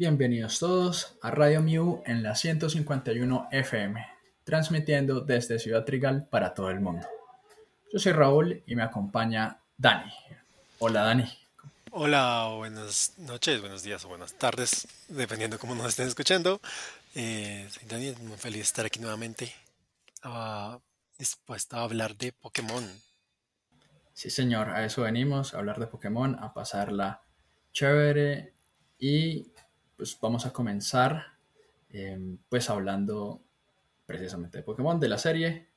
Bienvenidos todos a Radio Mew en la 151 FM, transmitiendo desde Ciudad Trigal para todo el mundo. Yo soy Raúl y me acompaña Dani. Hola Dani. Hola, buenas noches, buenos días o buenas tardes, dependiendo cómo nos estén escuchando. Eh, soy Dani, muy feliz de estar aquí nuevamente, uh, dispuesto a hablar de Pokémon. Sí, señor, a eso venimos, a hablar de Pokémon, a pasarla chévere y pues vamos a comenzar em, pues hablando precisamente de Pokémon, de la serie.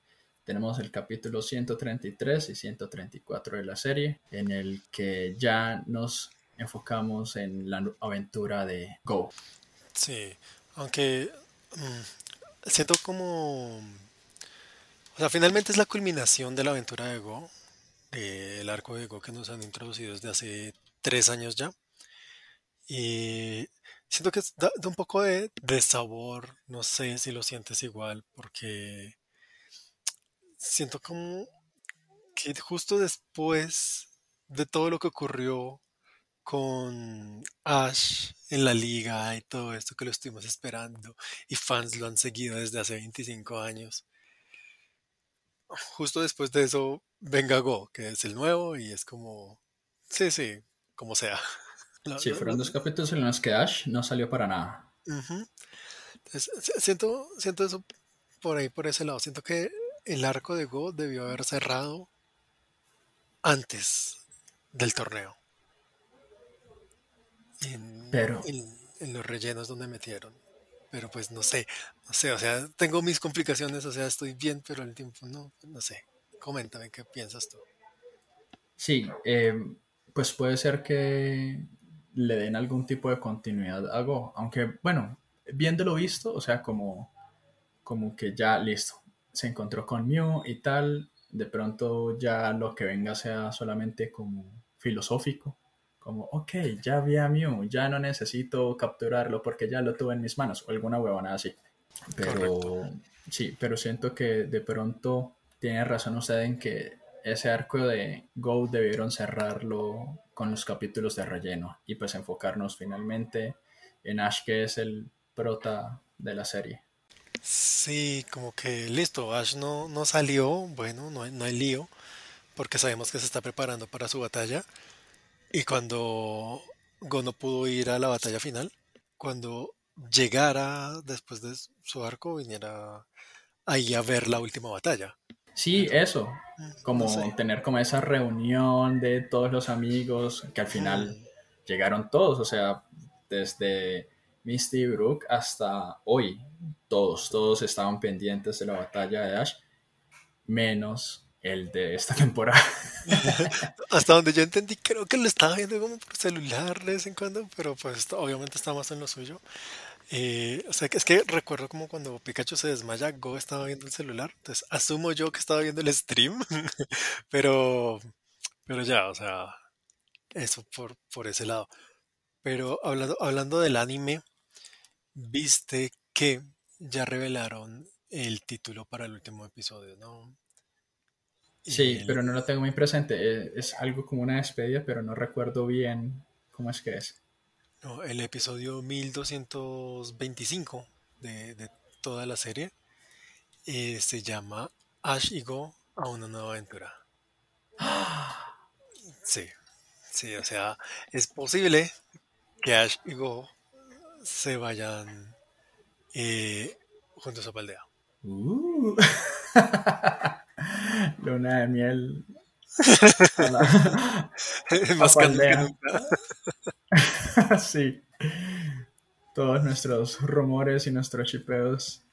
Tenemos el capítulo 133 y 134 de la serie, en el que ya nos enfocamos en la aventura de Go. Sí, aunque mm, siento como... O sea, finalmente es la culminación de la aventura de Go, del arco de Go que nos han introducido desde hace tres años ya. Y Siento que da, un poco de, de sabor, no sé si lo sientes igual, porque siento como que justo después de todo lo que ocurrió con Ash en la liga y todo esto que lo estuvimos esperando y fans lo han seguido desde hace 25 años. Justo después de eso venga Go, que es el nuevo y es como, sí, sí, como sea. Sí, fueron dos capítulos en los que Ash no salió para nada. siento, siento eso por ahí, por ese lado. Siento que el arco de Go debió haber cerrado antes del torneo. En, Pero. En, los rellenos donde metieron. Pero pues no sé, no sé, o sea, tengo mis complicaciones, o sea, estoy bien, pero al tiempo no, no sé. Coméntame qué piensas tú. Sí, eh, pues puede ser que le den algún tipo de continuidad a Go. Aunque, bueno, viéndolo visto, o sea, como, como que ya listo, se encontró con Mew y tal, de pronto ya lo que venga sea solamente como filosófico, como, ok, ya vi a Mew, ya no necesito capturarlo porque ya lo tuve en mis manos, o alguna huevona así. Pero sí, pero siento que de pronto tiene razón usted en que ese arco de Go debieron cerrarlo con los capítulos de relleno y pues enfocarnos finalmente en Ash que es el prota de la serie. Sí, como que listo, Ash no, no salió, bueno, no no hay lío, porque sabemos que se está preparando para su batalla. Y cuando Go no pudo ir a la batalla final, cuando llegara después de su arco, viniera ahí a ver la última batalla. Sí, eso. Como tener como esa reunión de todos los amigos que al final llegaron todos, o sea, desde Misty Brook hasta hoy, todos, todos estaban pendientes de la batalla de Ash, menos el de esta temporada. hasta donde yo entendí, creo que lo estaba viendo como por celular de vez en cuando, pero pues obviamente está más en lo suyo. Eh, o sea, es que recuerdo como cuando Pikachu se desmaya, Go estaba viendo el celular. Entonces, asumo yo que estaba viendo el stream. pero, pero ya, o sea, eso por, por ese lado. Pero hablando, hablando del anime, viste que ya revelaron el título para el último episodio, ¿no? Sí, pero no lo tengo muy presente. Es, es algo como una despedida, pero no recuerdo bien cómo es que es. El episodio 1225 de, de toda la serie eh, se llama Ash y Go a una nueva aventura. Sí, sí, o sea, es posible que Ash y Go se vayan eh, juntos a Paldea. Uh. Luna de miel. Más que nunca. sí. Todos nuestros rumores y nuestros chipeos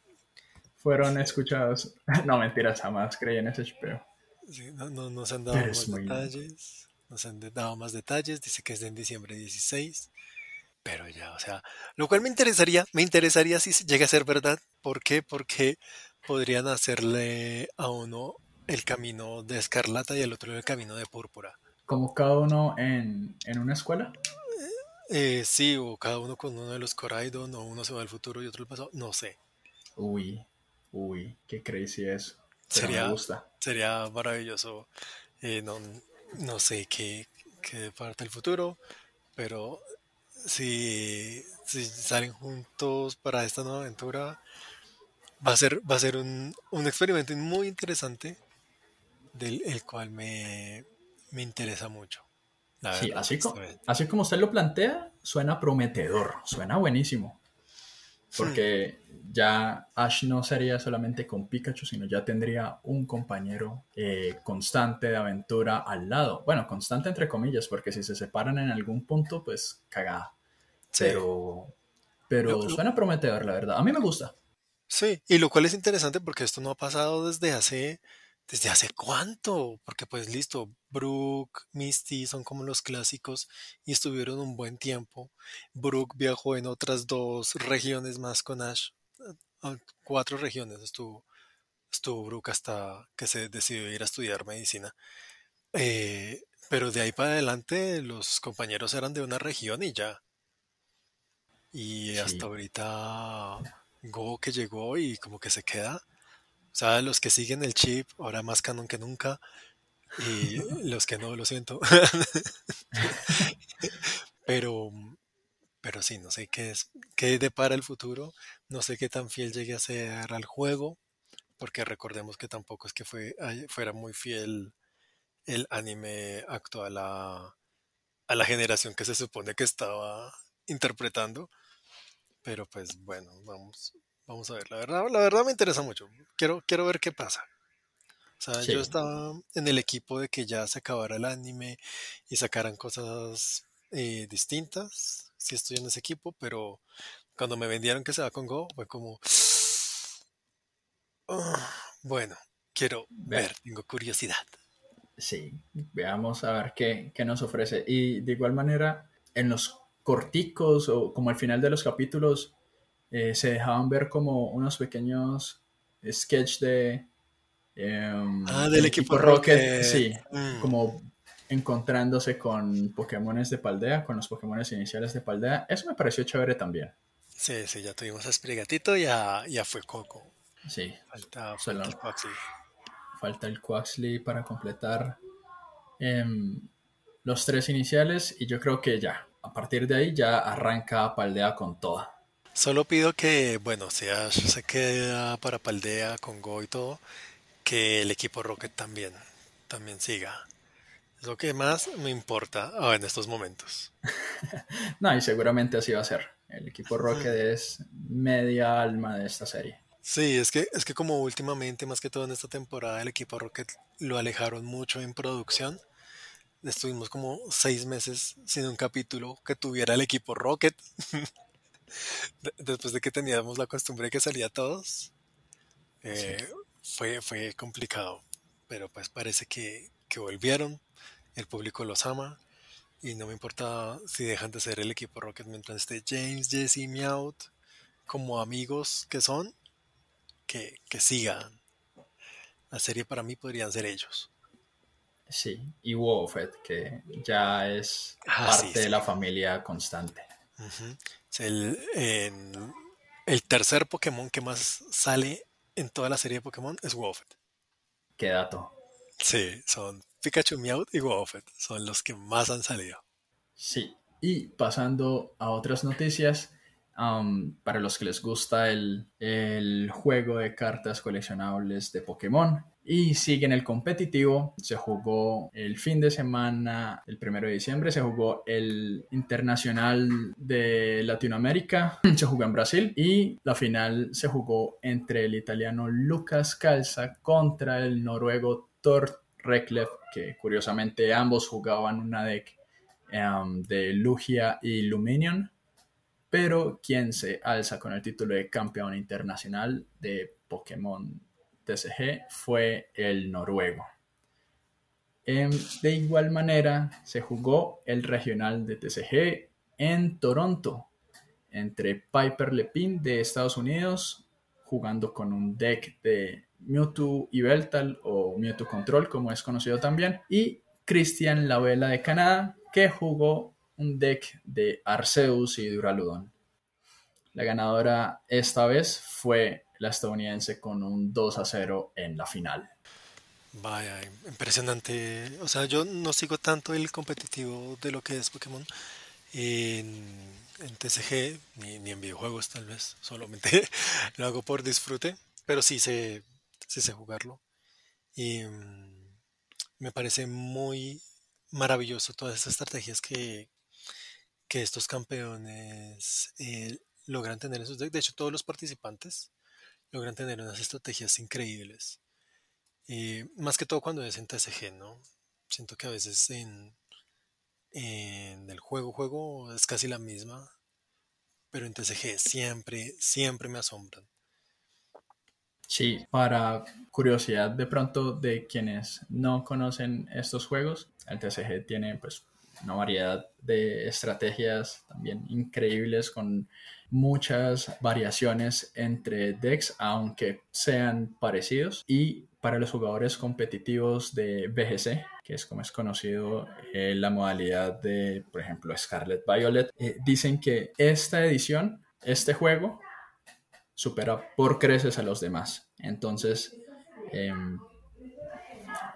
fueron escuchados. No, mentiras, jamás creí en ese chipeo. no, no, nos han dado más detalles. Nos han dado más detalles. Dice que es de en diciembre 16. Pero ya, o sea, lo cual me interesaría, me interesaría si llega a ser verdad. ¿Por qué? Porque podrían hacerle a uno el camino de escarlata y al otro el camino de púrpura. ¿Como cada uno en, en una escuela? Eh, sí, o cada uno con uno de los Coraidon, o uno se va al futuro y otro al pasado, no sé. Uy, uy, qué crazy es. sería, me gusta. sería maravilloso. Eh, no, no sé qué, qué parte del futuro, pero si, si salen juntos para esta nueva aventura, va a ser, va a ser un, un experimento muy interesante del el cual me, me interesa mucho. Sí, así, co- honestamente. así como usted lo plantea, suena prometedor, suena buenísimo. Hmm, Porque ya Ash no sería solamente con Pikachu, sino ya tendría un compañero eh, constante de aventura al lado. Bueno, constante entre comillas, porque si se separan en algún punto, pues cagada. Sí, Pero, pero lo- suena prometedor, la verdad. A mí me gusta. sí, y lo cual es interesante porque esto no ha pasado desde hace, desde hace cuánto, porque pues listo, Brooke, Misty son como los clásicos y estuvieron un buen tiempo. Brooke viajó en otras dos regiones más con Ash, ah, cuatro regiones estuvo, estuvo Brooke hasta que se decidió ir a estudiar medicina. Eh, pero de ahí para adelante los compañeros eran de una región y ya. Y hasta Sí, ahorita Go que llegó y como que se queda. O sea, los que siguen el chip, ahora más canon que nunca. Y los que no, lo siento. Pero, pero sí, no sé qué es, qué depara el futuro. No sé qué tan fiel llegue a ser al juego. Porque recordemos que tampoco es que fue, fuera muy fiel el anime actual a, a la generación que se supone que estaba interpretando. Pero pues bueno, vamos, vamos a ver. La verdad, la verdad me interesa mucho. Quiero, quiero ver qué pasa. O sea, yo estaba en el equipo de que ya se acabara el anime y sacaran cosas eh, distintas. Sí estoy en ese equipo, pero cuando me vendieron que se va con Go, fue como, "Ah, bueno, quiero ver, tengo curiosidad. sí. Veamos a ver qué, qué nos ofrece. Y de igual manera, en los corticos o como al final de los capítulos, eh, se dejaban ver como unos pequeños sketch de Ah, em, del el equipo equipo Rocket, Rocket. sí, Mm, como encontrándose con Pokémones de Paldea, con los Pokémones iniciales de Paldea. Eso me pareció chévere también. sí, sí, ya tuvimos a Sprigatito y ya, ya fue Coco. Sí, Falta, falta el solo Quaxly. falta el Quaxly para completar em, los tres iniciales y yo creo que ya, a partir de ahí ya arranca Paldea con toda. Solo pido que, bueno, si Ash se queda para Paldea con Go y todo, que el equipo Rocket también, también siga. Es lo que más me importa ah, en estos momentos. No, y seguramente así va a ser. El equipo Rocket es media alma de esta serie. Sí, es que, es que como últimamente, más que todo en esta temporada, el equipo Rocket lo alejaron mucho en producción. Estuvimos como seis meses sin un capítulo que tuviera el equipo Rocket. De- después de que teníamos la costumbre de que salía todos, Sí, eh, fue, fue complicado. Pero pues parece que, que volvieron, el público los ama y no me importa si dejan de ser el equipo Rocket mientras esté James, Jesse y Meowth como amigos que son, que, que sigan. La serie para mí podrían ser ellos. sí. Y Wofet, que ya es Ah, sí, parte de la familia constante. Es el, el tercer Pokémon que más sale en toda la serie de Pokémon es Woffet. Qué dato. Sí, son Pikachu, Meowth y Woffet. Son los que más han salido. Sí. Y pasando a otras noticias, am, para los que les gusta el, el juego de cartas coleccionables de Pokémon. Y siguen el competitivo, se jugó el fin de semana, el primero de diciembre, se jugó el internacional de Latinoamérica, se jugó en Brasil y la final se jugó entre el italiano Lucas Calza contra el noruego Thor Reklev, que curiosamente ambos jugaban una deck em, de Lugia y Luminion, pero quien se alza con el título de campeón internacional de Pokémon TCG fue el noruego. Em, de igual manera, se jugó el regional de TCG en Toronto entre Piper Lepin de Estados Unidos jugando con un deck de Mewtwo y Beltal o Mewtwo Control como es conocido también y Christian Lavela de Canadá que jugó un deck de Arceus y Duraludon. La ganadora esta vez fue la estadounidense con un 2 a 0 en la final. Vaya, impresionante. O sea, yo no sigo tanto el competitivo de lo que es Pokémon. en, TCG, ni, en videojuegos tal vez, solamente lo hago por disfrute, pero sí sé, sí sé jugarlo. Y mm, me parece muy maravilloso todas estas estrategias que, que estos campeones eh, logran tener decks. De hecho, todos los participantes logran tener unas estrategias increíbles. Eh, más que todo cuando es en TCG, ¿no? Siento que a veces en, en el juego, juego es casi la misma, pero en TCG siempre, siempre me asombran. Sí, para curiosidad de pronto de quienes no conocen estos juegos, el TCG tiene pues una variedad de estrategias también increíbles con muchas variaciones entre decks, aunque sean parecidos. Y para los jugadores competitivos de BGC, que es como es conocido eh, la modalidad de, por ejemplo, Scarlet Violet, eh, dicen que esta edición, este juego, supera por creces a los demás. Entonces, em,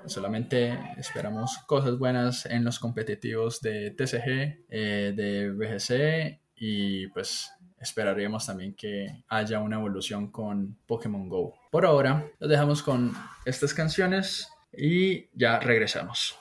solamente esperamos cosas buenas en los competitivos de TCG, eh, de BGC y pues esperaríamos también que haya una evolución con Pokémon Go. Por ahora, los dejamos con estas canciones y ya regresamos.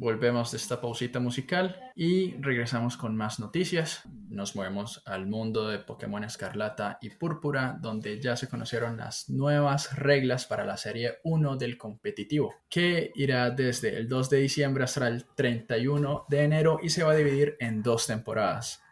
De esta pausita musical y regresamos con más noticias. Nos movemos al mundo de Pokémon Escarlata y Púrpura, donde ya se conocieron las nuevas reglas para la serie 1 del competitivo, que irá desde el 2 de diciembre hasta el 31 de enero y se va a dividir en dos temporadas.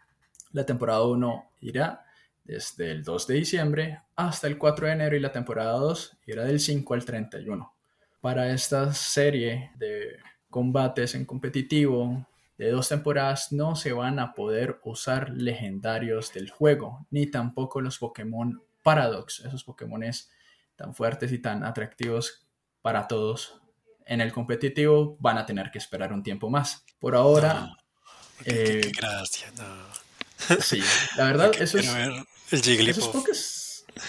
La temporada 1 irá desde el 2 de diciembre hasta el 4 de enero y la temporada 2 irá del 5 al 31. Para esta serie de combates en competitivo de dos temporadas no se van a poder usar legendarios del juego, ni tampoco los Pokémon Paradox, esos Pokémones tan fuertes y tan atractivos para todos. En el competitivo van a tener que esperar un tiempo más. Por ahora... gracias. Sí, la verdad, eso es... el Jigglypuff.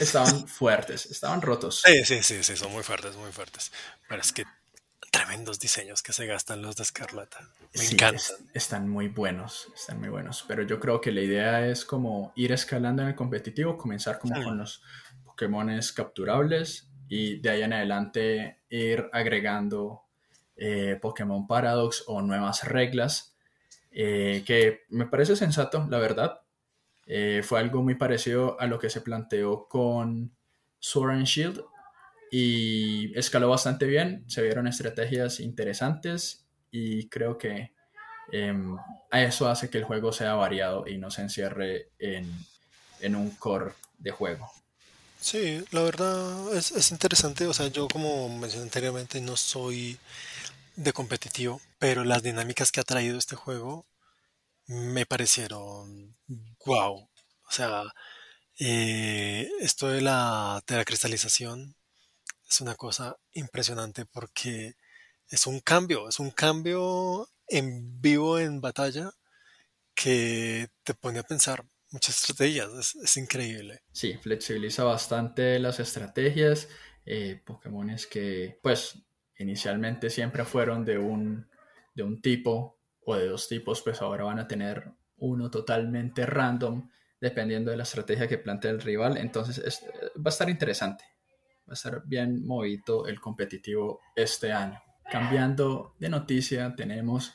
estaban fuertes, estaban rotos. Sí, sí, sí, sí, son muy fuertes, muy fuertes. Pero es que tremendos diseños que se gastan los de Escarlata. Me Sí, encantan. es- están muy buenos, están muy buenos. Pero yo creo que la idea es como ir escalando en el competitivo, comenzar como Sí. con los Pokémones capturables y de ahí en adelante ir agregando eh, Pokémon Paradox o nuevas reglas, eh, que me parece sensato, la verdad. Eh, fue algo muy parecido a lo que se planteó con Sword and Shield y escaló bastante bien, se vieron estrategias interesantes y creo que a eso hace que el juego sea variado y no se encierre en, en un core de juego. Sí, la verdad es, es interesante. O sea, yo como mencioné anteriormente no soy de competitivo, pero las dinámicas que ha traído este juego me parecieron wow. O sea, eh, esto de la, de la cristalización es una cosa impresionante porque es un cambio, es un cambio en vivo en batalla que te pone a pensar muchas estrategias. Es, increíble. Sí, flexibiliza bastante las estrategias. Eh, Pokémones que, pues, inicialmente siempre fueron de un, de un tipo o de dos tipos, pues ahora van a tener uno totalmente random, dependiendo de la estrategia que plantea el rival. Entonces, es- va a estar interesante. Va a estar bien movido el competitivo este año. Cambiando de noticia, tenemos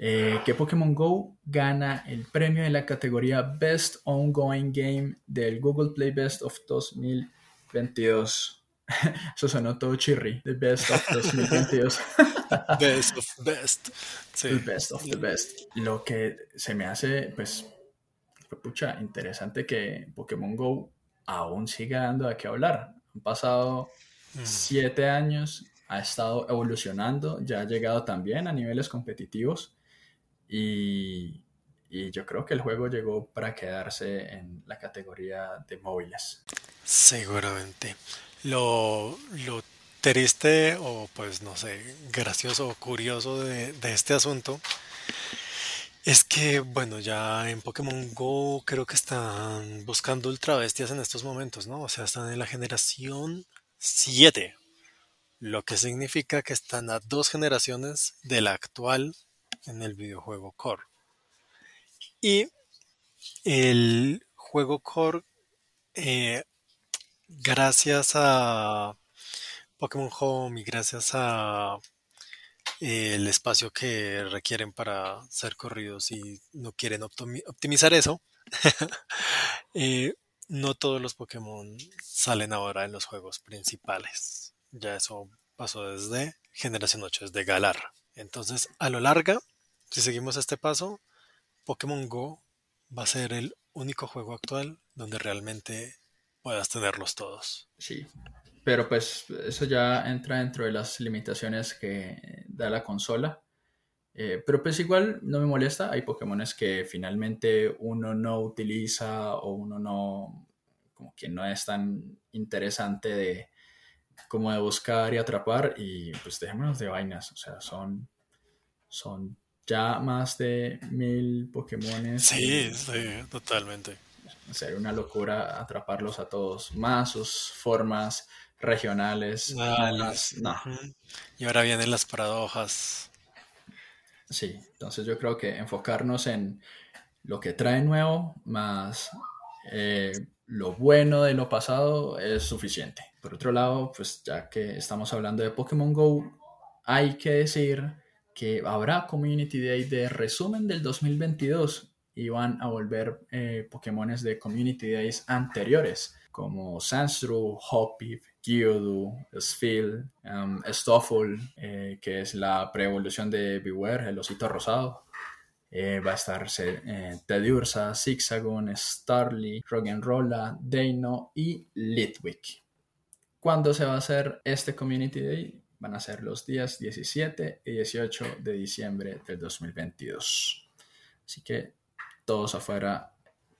eh, que Pokémon Go gana el premio en la categoría Best Ongoing Game del Google Play Best of 2022. Eso sonó todo chirri, The Best of 2022. Best of best. Sí. El best of the best. Lo que se me hace, pues, pucha, interesante que Pokémon Go aún siga dando de qué hablar. Han pasado Mm. siete años, ha estado evolucionando, ya ha llegado también a niveles competitivos y, y yo creo que el juego llegó para quedarse en la categoría de móviles. Seguramente. Lo, lo triste o pues no sé, gracioso o curioso de, de este asunto es que, bueno, ya en Pokémon Go creo que están buscando ultra bestias en estos momentos, ¿no? O sea, están en la generación 7, lo que significa que están a dos generaciones de la actual en el videojuego Core. Y el juego Core, eh, gracias a Pokémon Home y gracias a eh, el espacio que requieren para ser corridos y no quieren optimi- optimizar eso, eh, no todos los Pokémon salen ahora en los juegos principales. Ya eso pasó desde generación 8, desde Galar. Entonces, a lo larga, si seguimos este paso, Pokémon Go va a ser el único juego actual donde realmente puedas tenerlos todos. Sí, pero pues eso ya entra dentro de las limitaciones que da la consola. Eh, pero pues igual no me molesta, hay Pokémones que finalmente uno no utiliza o uno no, como que no es tan interesante de como de buscar y atrapar y pues dejémonos de vainas, o sea, son, son ya más de mil Pokémones. Sí, sí, totalmente. sería una locura atraparlos a todos, más sus formas regionales, Ah, no. Y ahora vienen las paradojas. sí, entonces yo creo que enfocarnos en lo que trae nuevo, más eh, lo bueno de lo pasado es suficiente. Por otro lado, pues ya que estamos hablando de Pokémon Go, hay que decir que habrá Community Day de resumen del 2022 y van a volver eh, Pokémones de Community Days anteriores, como Sandshrew, Hoppip, Geodude, Spheal, um, Stoffel, eh, que es la pre-evolución de Beware, el osito rosado. Eh, va a estar eh, Teddiursa, Zigzagoon, Starly, Roggenrola, Deino y Litwick. ¿Cuándo se va a hacer este Community Day? Van a ser los días 17 y 18 de diciembre del 2022. Así que todos afuera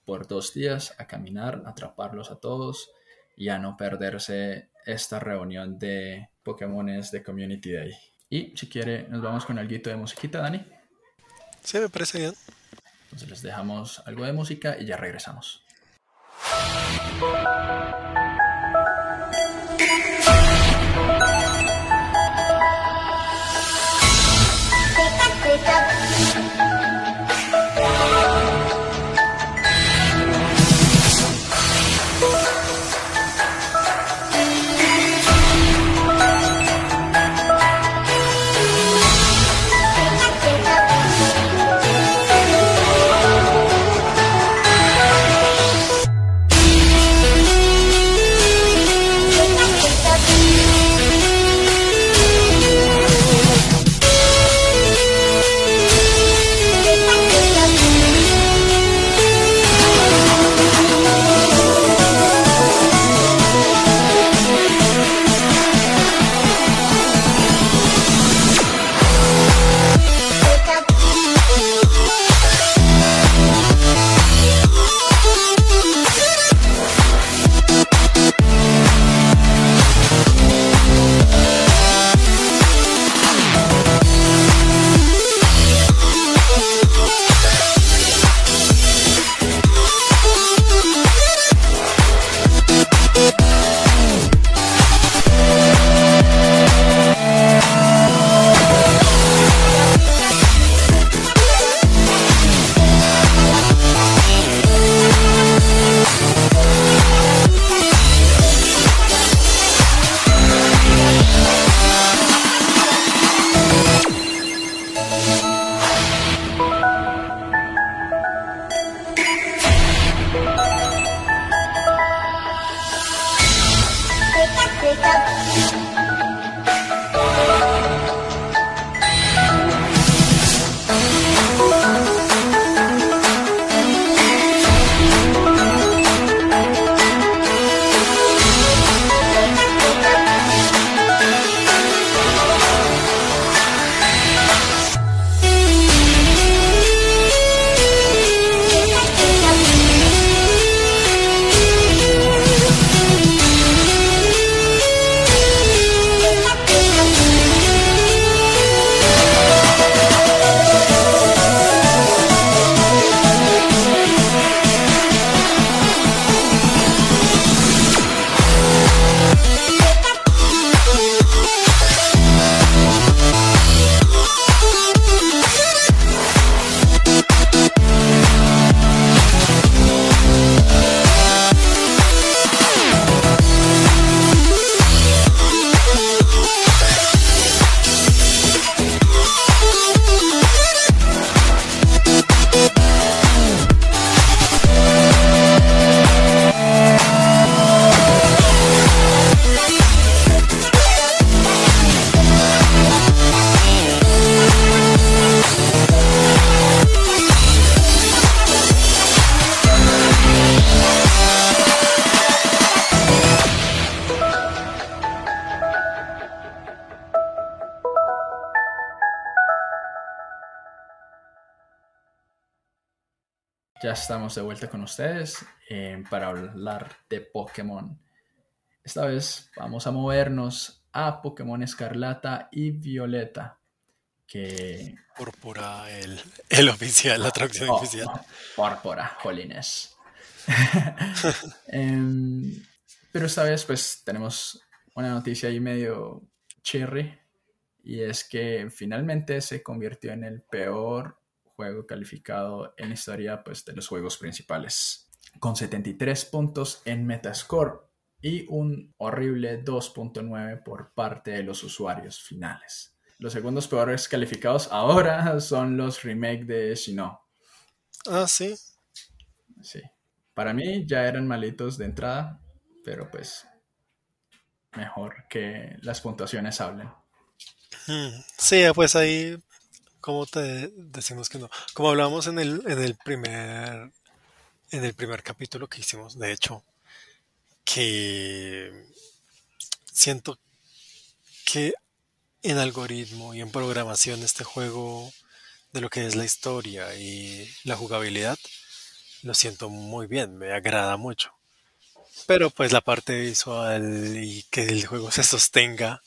por dos días a caminar, atraparlos a todos y a no perderse esta reunión de Pokémones de Community Day. Y si quiere, nos vamos con algo de musiquita, Dani. Sí, me parece bien. Entonces les dejamos algo de música y ya regresamos. Ya estamos de vuelta con ustedes eh, para hablar de Pokémon. Esta vez vamos a movernos a Pokémon Escarlata y Violeta. Que... Púrpura, el, el oficial, la traducción Oh, oficial. oh, Púrpura, jolines. Em, pero esta vez pues tenemos una noticia ahí medio cherry y es que finalmente se convirtió en el peor juego calificado en historia pues, de los juegos principales, con 73 puntos en Metascore y un horrible 2.9 por parte de los usuarios finales. Los segundos peores calificados ahora son los remake de Sinnoh. Ah, sí. Sí. Para mí ya eran malitos de entrada, pero pues mejor que las puntuaciones hablen. Mm, Sí, pues ahí, como te decimos que no. Como hablábamos en el, en el primer, en el primer capítulo que hicimos, de hecho, que siento que en algoritmo y en programación este juego de lo que es la historia y la jugabilidad, lo siento muy bien, me agrada mucho. Pero pues la parte visual y que el juego se sostenga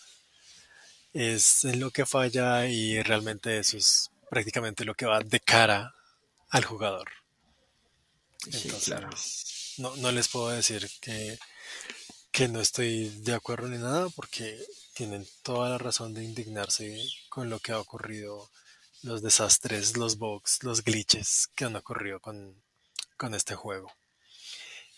es en lo que falla y realmente eso es prácticamente lo que va de cara al jugador. Sí, Entonces, claro. no, no les puedo decir que, que no estoy de acuerdo ni nada porque tienen toda la razón de indignarse con lo que ha ocurrido, los desastres, los bugs, los glitches que han ocurrido con, con este juego.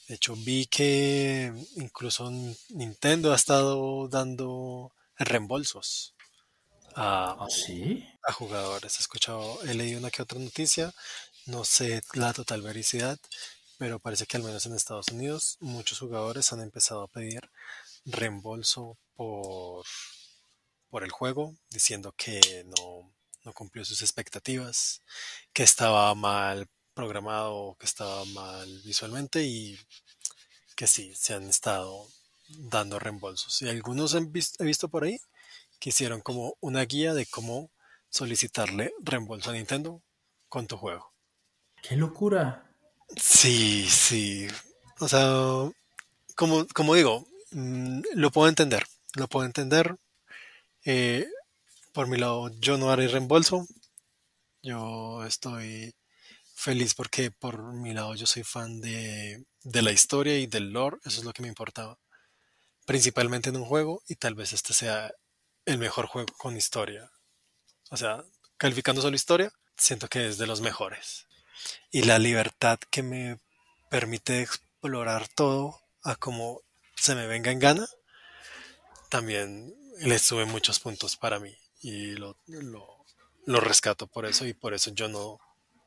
De hecho, vi que incluso Nintendo ha estado dando reembolsos a, ¿Ah, sí? a jugadores. He escuchado, he leído una que otra noticia, no sé la total vericidad, pero parece que al menos en Estados Unidos muchos jugadores han empezado a pedir reembolso por, por el juego, diciendo que no, no cumplió sus expectativas, que estaba mal programado, que estaba mal visualmente y que sí, se han estado dando reembolsos. Y algunos han vis- he visto por ahí que hicieron como una guía de cómo solicitarle reembolso a Nintendo con tu juego. ¡Qué locura! Sí, sí. O sea, como, como digo, mm, lo puedo entender. Lo puedo entender. Eh, por mi lado, yo no haré reembolso. Yo estoy feliz porque por mi lado yo soy fan de, de la historia y del lore. Eso es lo que me importaba. Principalmente en un juego y tal vez este sea el mejor juego con historia. O sea, calificando solo historia, siento que es de los mejores. Y la libertad que me permite explorar todo a como se me venga en gana, también le sube muchos puntos para mí. Y lo, lo, rescato por eso y por eso yo no,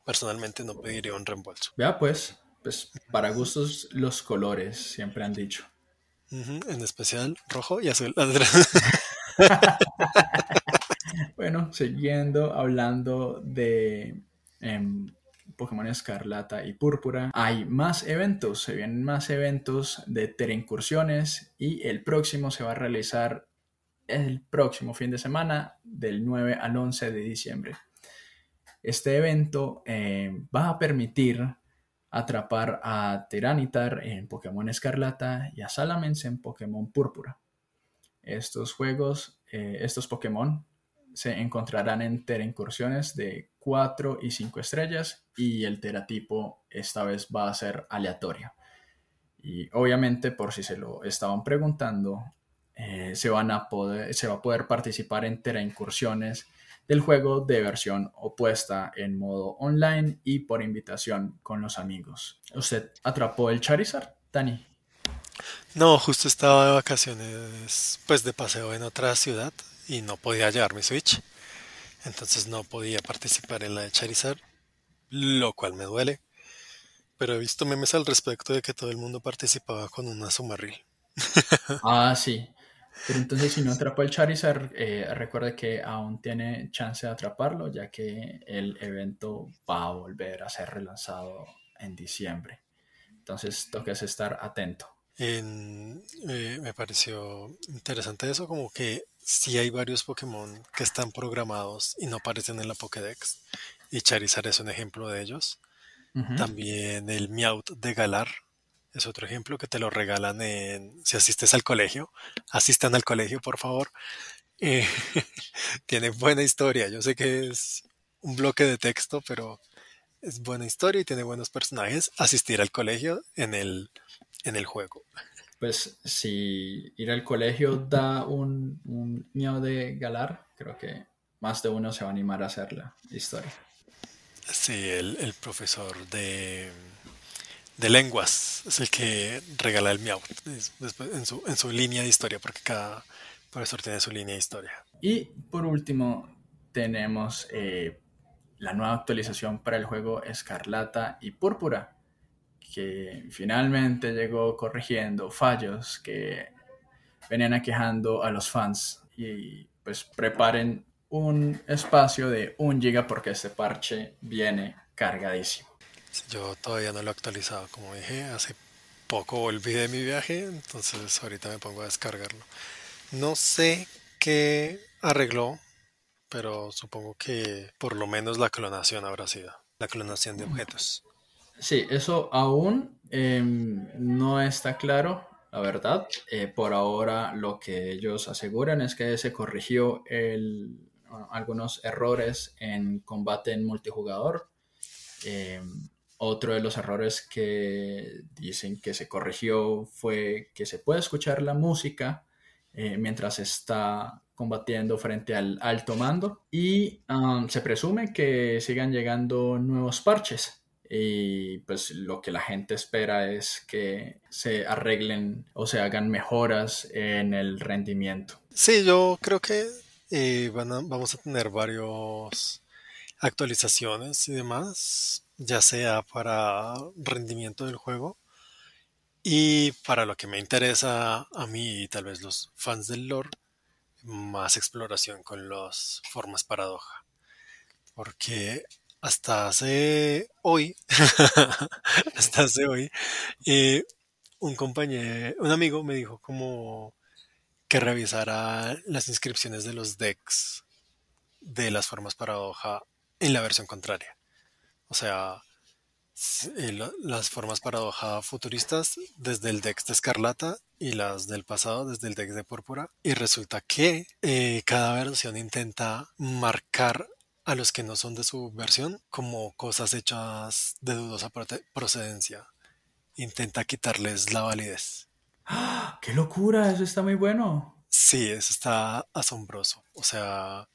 personalmente no pediría un reembolso. Vea pues, pues para gustos los colores, siempre han dicho. En especial rojo y azul. Bueno, siguiendo hablando de em, Pokémon Escarlata y Púrpura, hay más eventos, se vienen más eventos de Incursiones y el próximo se va a realizar el próximo fin de semana del 9 al 11 de diciembre. Este evento eh, va a permitir atrapar a Tiranitar en Pokémon Escarlata y a Salamence en Pokémon Púrpura. Estos juegos, eh, estos Pokémon se encontrarán en Incursiones de 4 y 5 estrellas y el teratipo esta vez va a ser aleatorio. Y obviamente, por si se lo estaban preguntando, eh, se, van a poder, se va a poder participar en Incursiones del juego de versión opuesta en modo online y por invitación con los amigos. ¿Usted atrapó el Charizard, Dani? No, justo estaba de vacaciones, pues de paseo en otra ciudad y no podía llevar mi Switch. Entonces no podía participar en la de Charizard, lo cual me duele. Pero he visto memes al respecto de que todo el mundo participaba con una Sumarril. Ah, sí. Pero entonces si no atrapó el Charizard, eh, recuerde que aún tiene chance de atraparlo, ya que el evento va a volver a ser relanzado en diciembre. Entonces toca estar atento. En- eh, me pareció interesante eso, como que sí hay varios Pokémon que están programados y no aparecen en la Pokédex. Y Charizard es un ejemplo de ellos. Ujú. También el Meowth de Galar es otro ejemplo que te lo regalan en, si asistes al colegio. Asistan al colegio, por favor. Eh, tiene buena historia. Yo sé que es un bloque de texto, pero es buena historia y tiene buenos personajes. Asistir al colegio en el, en el juego. Pues si ir al colegio da un, un miedo de galar, creo que más de uno se va a animar a hacer la historia. Sí, el, el profesor de, de lenguas es el que regala el miau es- después en su, en su línea de historia, porque cada profesor tiene su línea de historia. Y por último, tenemos eh, la nueva actualización para el juego Escarlata y Púrpura, que finalmente llegó corrigiendo fallos que venían aquejando a los fans. Y pues preparen un espacio de un giga porque este parche viene cargadísimo. Yo todavía no lo he actualizado, como dije, hace poco volví mi viaje, entonces ahorita me pongo a descargarlo. No sé qué arregló, pero supongo que por lo menos la clonación habrá sido. La clonación de objetos. Sí, eso aún eh, no está claro, la verdad. Eh, por ahora lo que ellos aseguran es que se corrigió algunos errores en combate en multijugador. Eh, otro de los errores que dicen que se corrigió fue que se puede escuchar la música eh, mientras está combatiendo frente al alto mando y um, se presume que sigan llegando nuevos parches y pues lo que la gente espera es que se arreglen o se hagan mejoras en el rendimiento. Sí, yo creo que eh, van vamos a tener varios actualizaciones y demás, ya sea para rendimiento del juego y para lo que me interesa a mí y tal vez los fans del lore, más exploración con las formas paradoja. Porque hasta hace hoy, hasta hace hoy, eh, un compañero, un amigo me dijo como que revisara las inscripciones de los decks de las formas paradoja en la versión contraria. O sea, eh, la- las formas paradoja futuristas desde el deck de Escarlata y las del pasado desde el deck de Púrpura. Y resulta que eh, cada versión intenta marcar a los que no son de su versión como cosas hechas de dudosa procedencia. Intenta quitarles la validez. ¡Ah! ¡Qué locura! Eso está muy bueno. Sí, eso está asombroso. O sea,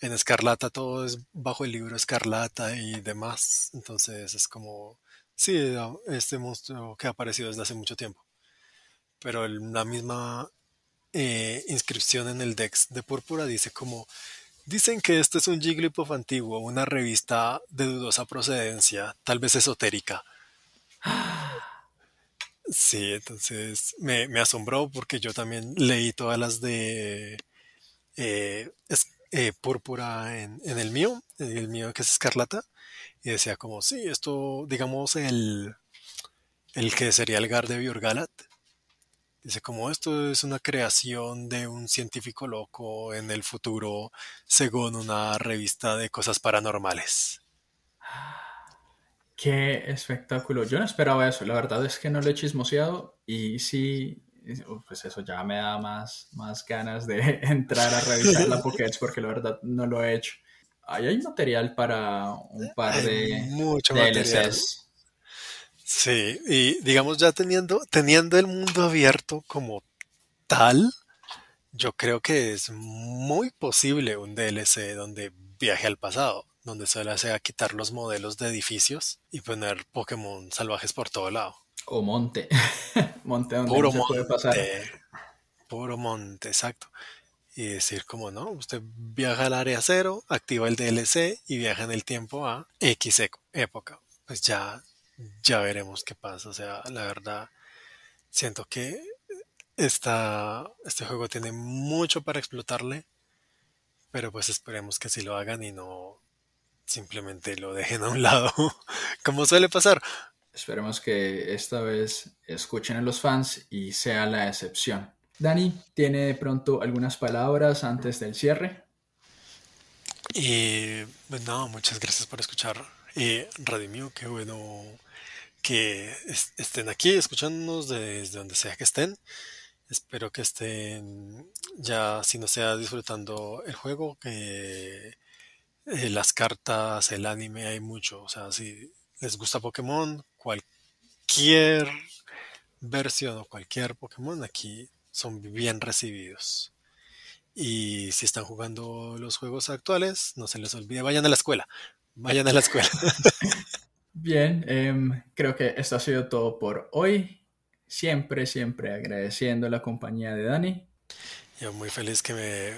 en Escarlata todo es bajo el libro Escarlata y demás. Entonces es como, sí, este monstruo que ha aparecido desde hace mucho tiempo. Pero la misma eh, inscripción en el Dex de Púrpura dice como, dicen que este es un Jigglypuff antiguo, una revista de dudosa procedencia, tal vez esotérica. Sí, entonces me, asombró porque yo también leí todas las de eh, eh, púrpura en, el mío, el mío que es escarlata, y decía como, sí, esto, digamos, el, el que sería el Gardevoir Galat, dice como esto es una creación de un científico loco en el futuro, según una revista de cosas paranormales. Qué espectáculo. Yo no esperaba eso. La verdad es que no lo he chismoseado y sí, pues eso ya me da más, más ganas de entrar a revisar la Pokédex porque la verdad no lo he hecho. Ahí hay material para un par Hay de mucho material. DLCs. Sí, y digamos ya teniendo, teniendo el mundo abierto como tal, yo creo que es muy posible un DLC donde viaje al pasado, donde solo sea quitar los modelos de edificios y poner Pokémon salvajes por todo lado. O monte. monte donde Puro no se puede pasar. monte, puro monte, exacto. Y decir como no, usted viaja al área cero, activa el DLC y viaja en el tiempo a X eco- época. Pues ya, ya veremos qué pasa. O sea, la verdad, siento que esta, este juego tiene mucho para explotarle, pero pues esperemos que sí lo hagan y no simplemente lo dejen a un lado, como suele pasar. Esperemos que esta vez escuchen a los fans y sea la excepción. Dani, ¿tiene de pronto algunas palabras antes del cierre? No, muchas gracias por escuchar Eh, qué bueno que estén aquí escuchándonos desde donde sea que estén. Espero que estén ya, si no sea disfrutando el juego, que eh, las cartas, el anime, hay mucho. O sea, si les gusta Pokémon, cualquier versión o cualquier Pokémon aquí son bien recibidos. Y si están jugando los juegos actuales, no se les olvide, vayan a la escuela. Vayan a la escuela. Bien, em, creo que esto ha sido todo por hoy. Siempre, siempre agradeciendo la compañía de Dani. Yo muy feliz que me,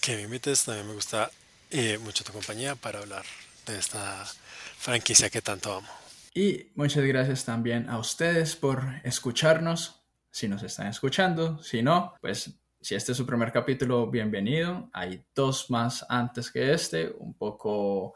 que me invites. También me gusta eh, mucho tu compañía para hablar de esta franquicia que tanto amo. Y muchas gracias también a ustedes por escucharnos, si nos están escuchando. Si no, pues si este es su primer capítulo, bienvenido. Hay dos más antes que este, un poco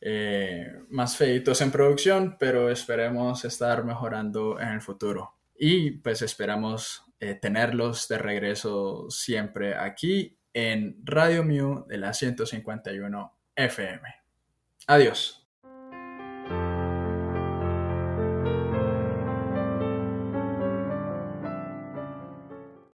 eh, más feitos en producción, pero esperemos estar mejorando en el futuro. Y pues esperamos eh, tenerlos de regreso siempre aquí en Radio Mew de la 151 FM. Adiós.